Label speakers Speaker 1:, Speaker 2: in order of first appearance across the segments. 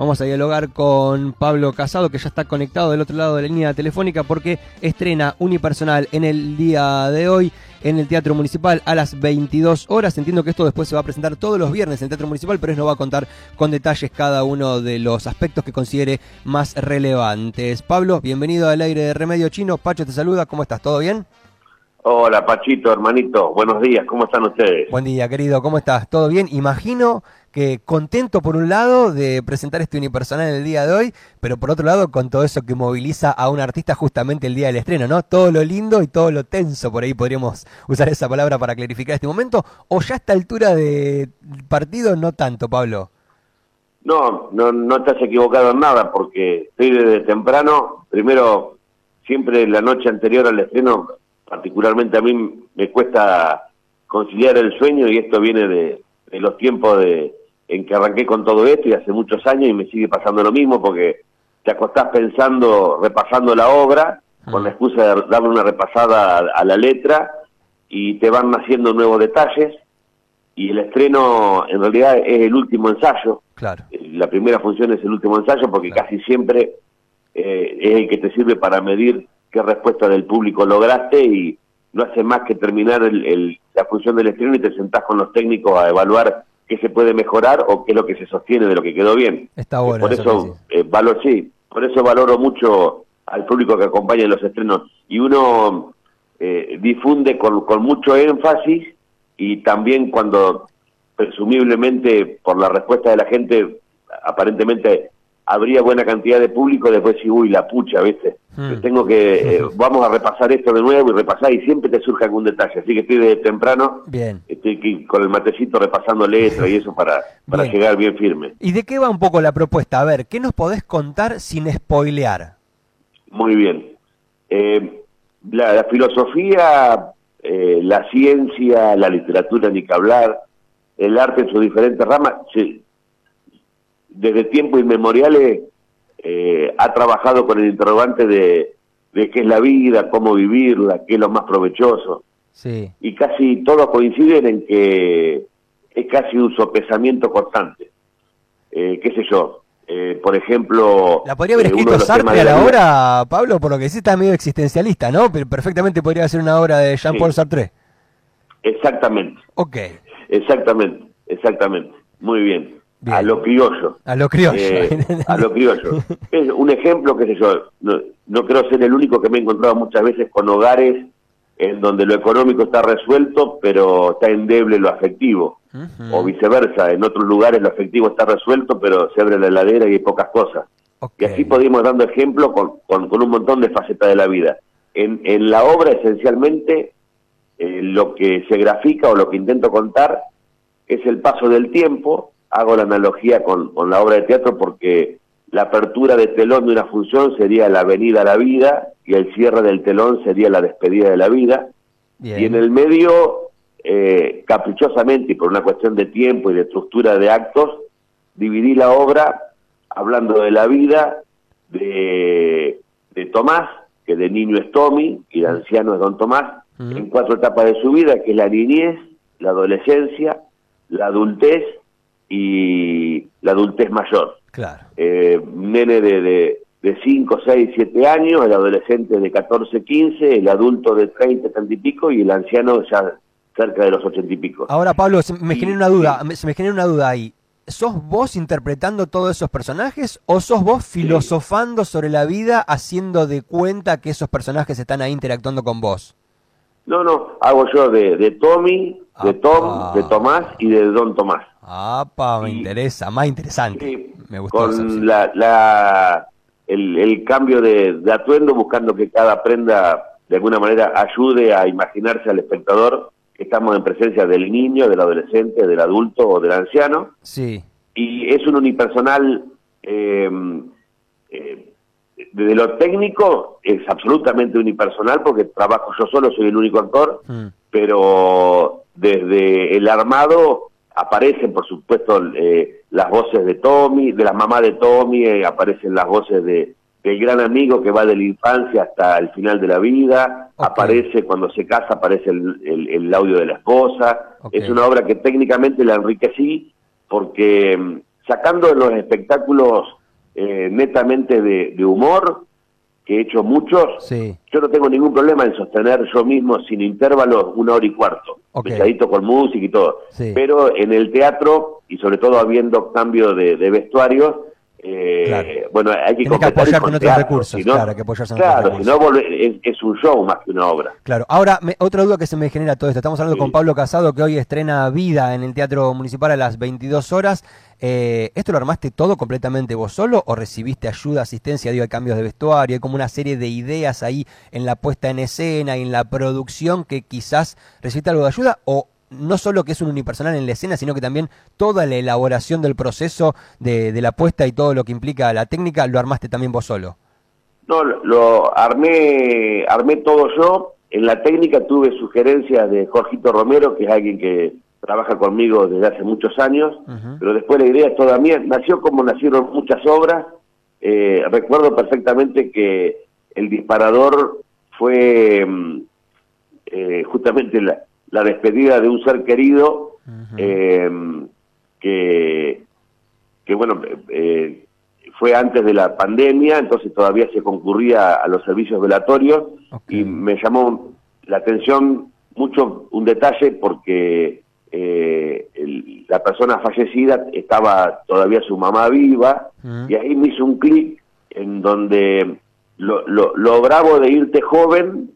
Speaker 1: Vamos a dialogar con Pablo Casado, que ya está conectado del otro lado de la línea telefónica, porque estrena unipersonal en el día de hoy en el Teatro Municipal a las 22 horas. Entiendo que esto después se va a presentar todos los viernes en el Teatro Municipal, pero él nos va a contar con detalles cada uno de los aspectos que considere más relevantes. Pablo, bienvenido al aire de Remedio Chino. Pacho te saluda, ¿cómo estás? ¿Todo bien?
Speaker 2: Hola, Pachito, hermanito. Buenos días, ¿cómo están ustedes?
Speaker 1: Buen día, querido, ¿cómo estás? ¿Todo bien? Imagino que contento por un lado de presentar este unipersonal en el día de hoy, pero por otro lado con todo eso que moviliza a un artista justamente el día del estreno, ¿no? Todo lo lindo y todo lo tenso, por ahí podríamos usar esa palabra para clarificar este momento, o ya a esta altura de partido no tanto, Pablo.
Speaker 2: No, no, no estás equivocado en nada, porque estoy desde temprano, primero, siempre la noche anterior al estreno, particularmente a mí me cuesta conciliar el sueño y esto viene de los tiempos de, en que arranqué con todo esto y hace muchos años y me sigue pasando lo mismo porque te acostás pensando, repasando la obra, con la excusa de darle una repasada a, la letra y te van naciendo nuevos detalles y el estreno en realidad es el último ensayo.
Speaker 1: Claro.
Speaker 2: La primera función es el último ensayo porque casi siempre eh, es el que te sirve para medir qué respuesta del público lograste y no hace más que terminar el, la función del estreno y te sentás con los técnicos a evaluar qué se puede mejorar o qué es lo que se sostiene de lo que quedó bien.
Speaker 1: Está bueno.
Speaker 2: por eso, eh, valor, sí, por eso valoro mucho al público que acompaña en los estrenos. Y uno eh, difunde con, con mucho énfasis y también cuando presumiblemente por la respuesta de la gente aparentemente habría buena cantidad de público, después sí, uy, la pucha, ¿viste? Hmm. Tengo que, eh, vamos a repasar esto de nuevo y repasar, y siempre te surge algún detalle, así que estoy de temprano,
Speaker 1: bien.
Speaker 2: estoy con el matecito repasando letras y eso para, para llegar bien firme.
Speaker 1: ¿Y de qué va un poco la propuesta? A ver, ¿qué nos podés contar sin spoilear?
Speaker 2: Muy bien. Eh, la, filosofía, eh, la ciencia, la literatura, ni que hablar, el arte en sus diferentes ramas, sí, desde tiempos inmemoriales eh, ha trabajado con el interrogante de, de, qué es la vida, cómo vivirla, qué es lo más provechoso.
Speaker 1: Sí.
Speaker 2: Y casi todos coinciden en que es casi un sopesamiento constante. Eh, ¿Qué sé yo? Eh, por ejemplo...
Speaker 1: La podría haber escrito Sartre a la hora, Pablo, por lo que sí está medio existencialista, ¿no? Pero perfectamente podría ser una obra de Jean-Paul Sartre.
Speaker 2: Exactamente.
Speaker 1: Ok.
Speaker 2: Exactamente, exactamente. Muy bien. A lo criollo.
Speaker 1: A lo criollo.
Speaker 2: Eh, a lo criollo. Es un ejemplo, qué sé yo, no, creo ser el único que me he encontrado muchas veces con hogares en donde lo económico está resuelto, pero está endeble lo afectivo. O viceversa, en otros lugares lo afectivo está resuelto, pero se abre la heladera y hay pocas cosas. Y así podemos dando ejemplo con, con, un montón de facetas de la vida. En, en la obra, esencialmente, eh, lo que se grafica o lo que intento contar es el paso del tiempo, hago la analogía con, la obra de teatro porque la apertura de telón de una función sería la venida a la vida y el cierre del telón sería la despedida de la vida. Y en el medio, eh, caprichosamente y por una cuestión de tiempo y de estructura de actos, dividí la obra hablando de la vida de, de Tomás, que de niño es Tommy y de anciano es Don Tomás, en cuatro etapas de su vida, que es la niñez, la adolescencia, la adultez y la adultez mayor.
Speaker 1: Claro.
Speaker 2: Eh, nene de, de, de 5, 6, 7 años, el adolescente de 14, 15, el adulto de 30, 30 y pico y el anciano ya cerca de los 80 y pico.
Speaker 1: Ahora, Pablo, se me genera una duda, se me genera una duda ahí. ¿Sos vos interpretando todos esos personajes o sos vos filosofando sobre la vida haciendo de cuenta que esos personajes están ahí interactuando con vos?
Speaker 2: No, no, hago yo de, de Tommy, de Tom, de Tomás y de Don Tomás.
Speaker 1: Ah, me interesa, más interesante. me gustó
Speaker 2: con la, la, el, cambio de, atuendo, buscando que cada prenda de alguna manera ayude a imaginarse al espectador que estamos en presencia del niño, del adolescente, del adulto o del anciano.
Speaker 1: Sí.
Speaker 2: Y es un unipersonal, eh, eh, desde lo técnico es absolutamente unipersonal porque trabajo yo solo, soy el único actor, mm. pero desde el armado aparecen, por supuesto, eh, las voces de Tommy, de la mamá de Tommy, eh, aparecen las voces de del gran amigo que va de la infancia hasta el final de la vida, aparece cuando se casa, aparece el, el, audio de la esposa, es una obra que técnicamente la enriquecí porque mm, sacando los espectáculos eh, netamente de, humor, que he hecho muchos, yo no tengo ningún problema en sostener yo mismo sin intervalos una hora y cuarto, okay. con música y todo. Pero en el teatro, y sobre todo habiendo cambio de, de vestuario, eh, bueno, hay que,
Speaker 1: que apoyar con otros recursos. claro, que
Speaker 2: apoyarse claro, si no es, un show más que una obra.
Speaker 1: Claro, ahora otra duda que se me genera todo esto. Estamos hablando con Pablo Casado que hoy estrena Vida en el Teatro Municipal a las 22 horas. Eh, ¿Esto lo armaste todo completamente vos solo o recibiste ayuda, asistencia? Digo, hay cambios de vestuario, hay como una serie de ideas ahí en la puesta en escena y en la producción que quizás recibiste algo de ayuda o no solo que es un unipersonal en la escena, sino que también toda la elaboración del proceso de, la puesta y todo lo que implica la técnica, lo armaste también vos solo.
Speaker 2: No, lo armé, armé todo yo. En la técnica tuve sugerencias de Jorgito Romero, que es alguien que trabaja conmigo desde hace muchos años, pero después la idea es toda mía. Nació como nacieron muchas obras. Eh, recuerdo perfectamente que el disparador fue mm, eh, justamente la, la despedida de un ser querido eh, que, que, bueno, eh, fue antes de la pandemia, entonces todavía se concurría a los servicios velatorios y me llamó la atención mucho un detalle porque eh, la persona fallecida estaba todavía su mamá viva y ahí me hizo un clic en donde lo, lo, lo bravo de irte joven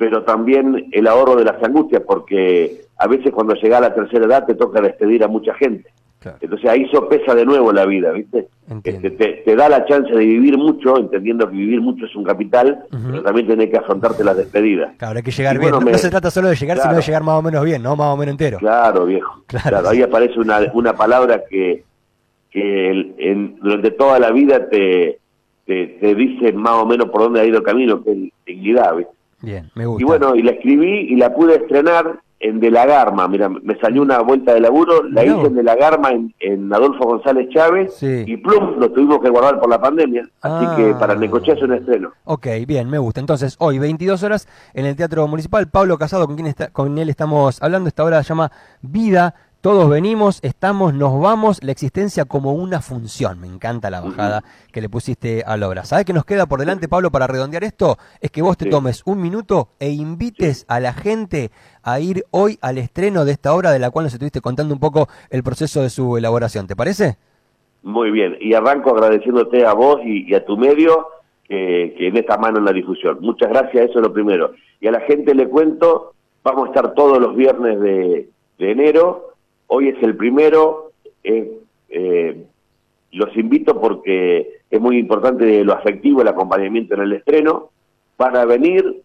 Speaker 2: pero también el ahorro de las angustias, porque a veces cuando llega a la tercera edad te toca despedir a mucha gente. Entonces ahí sopesa de nuevo la vida, ¿viste? Este, te, da la chance de vivir mucho, entendiendo que vivir mucho es un capital, pero también tenés que afrontarte las despedidas.
Speaker 1: Claro, hay que llegar bien. no, se trata solo de llegar, sino de llegar más o menos bien, ¿no? Más o menos entero.
Speaker 2: Claro, viejo. Claro, ahí aparece una, una palabra que, que en, durante toda la vida te, te, te, dice más o menos por dónde ha ido el camino, que es dignidad, ¿viste?
Speaker 1: Bien, me gusta.
Speaker 2: Y bueno, y la escribí y la pude estrenar en De la Garma. Mira, me salió una vuelta de laburo, la hice en De la Garma en, Adolfo González Chávez y plum, lo tuvimos que guardar por la pandemia. Así que para Necochea es un estreno.
Speaker 1: Ok, bien, me gusta. Entonces, hoy, 22 horas en el Teatro Municipal. Pablo Casado, con quien está, con él estamos hablando, esta hora se llama Vida todos venimos, estamos, nos vamos, la existencia como una función. Me encanta la bajada que le pusiste a la obra. ¿Sabes qué nos queda por delante, Pablo, para redondear esto? Es que vos te tomes un minuto e invites a la gente a ir hoy al estreno de esta obra de la cual nos estuviste contando un poco el proceso de su elaboración. ¿Te parece?
Speaker 2: Muy bien. Y arranco agradeciéndote a vos y, a tu medio que, en esta mano en la difusión. Muchas gracias, eso es lo primero. Y a la gente le cuento, vamos a estar todos los viernes de enero Hoy es el primero. Eh, los invito porque es muy importante lo afectivo, el acompañamiento en el estreno. Van a venir,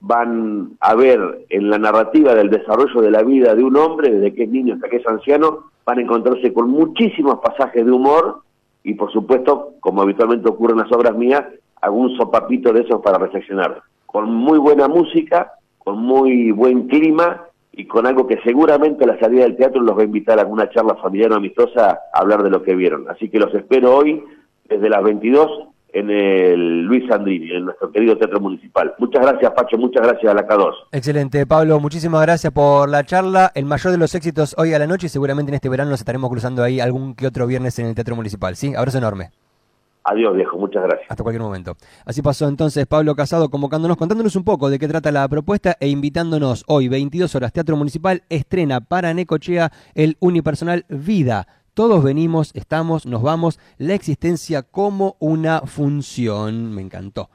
Speaker 2: van a ver en la narrativa del desarrollo de la vida de un hombre, desde que es niño hasta que es anciano, van a encontrarse con muchísimos pasajes de humor y por supuesto, como habitualmente ocurre en las obras mías, algún sopapito de esos para reflexionar. Con muy buena música, con muy buen clima y con algo que seguramente a la salida del teatro los va a invitar a alguna charla familiar o amistosa a hablar de lo que vieron. Así que los espero hoy desde las 22 en el Luis Andrini, en nuestro querido Teatro Municipal. Muchas gracias, Pacho, muchas gracias a la K2.
Speaker 1: Excelente, Pablo, muchísimas gracias por la charla. El mayor de los éxitos hoy a la noche y seguramente en este verano nos estaremos cruzando ahí algún que otro viernes en el Teatro Municipal. ¿Sí? Abrazo enorme.
Speaker 2: Adiós, viejo, muchas gracias.
Speaker 1: Hasta cualquier momento. Así pasó entonces Pablo Casado convocándonos, contándonos un poco de qué trata la propuesta e invitándonos hoy, 22 horas, Teatro Municipal, estrena para Necochea el unipersonal Vida. Todos venimos, estamos, nos vamos, la existencia como una función. Me encantó.